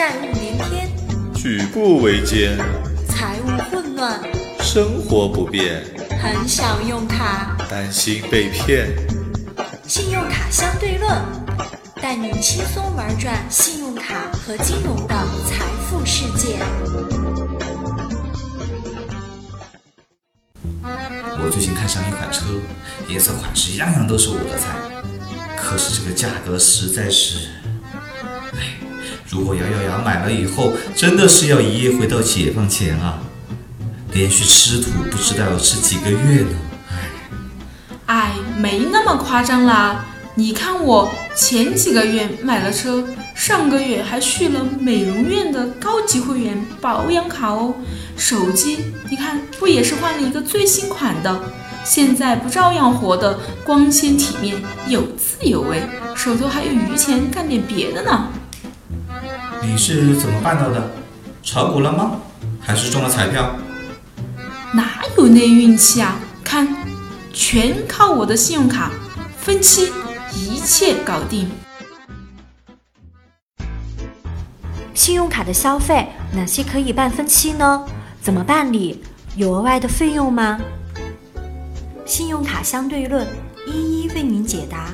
债务连天，举步维艰，财务混乱，生活不便，很想用卡。担心被骗。信用卡相对论，带你轻松玩转信用卡和金融的财富世界。我最近看上一款车，颜色款式样样都是我的菜，可是这个价格实在是……如果咬咬牙买了以后，真的是要一夜回到解放前啊！连续吃土不知道要吃几个月呢。哎，没那么夸张啦！你看我前几个月买了车，上个月还续了美容院的高级会员保养卡哦。手机，你看不也是换了一个最新款的？现在不照样活得光鲜体面、有滋有味，手头还有余钱干点别的呢？你是怎么办到的？炒股了吗？还是中了彩票？哪有那运气啊？看。全靠我的信用卡分期，一切搞定。信用卡的消费哪些可以办分期呢？怎么办理？有额外的费用吗？信用卡相对论一一为您解答。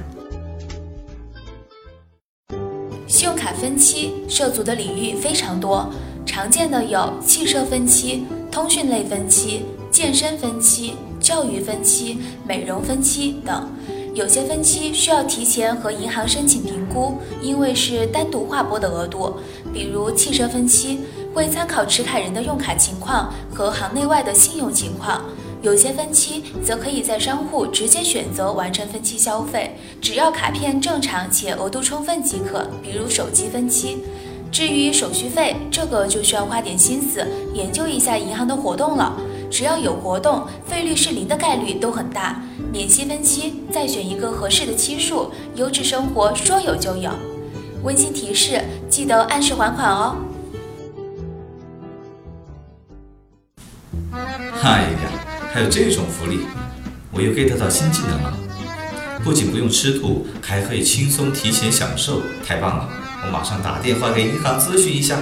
信用卡分期涉足的领域非常多，常见的有汽车分期、通讯类分期、健身分期。教育分期、美容分期等，有些分期需要提前和银行申请评估，因为是单独划拨的额度。比如汽车分期会参考持卡人的用卡情况和行内外的信用情况，有些分期则可以在商户直接选择完成分期消费，只要卡片正常且额度充分即可。比如手机分期。至于手续费，这个就需要花点心思研究一下银行的活动了。只要有活动，费率是零的概率都很大。免息分期，再选一个合适的期数，优质生活说有就有。温馨提示：记得按时还款哦。哎呀，还有这种福利，我又 get 到新技能了。不仅不用吃土，还可以轻松提前享受，太棒了！我马上打电话给银行咨询一下。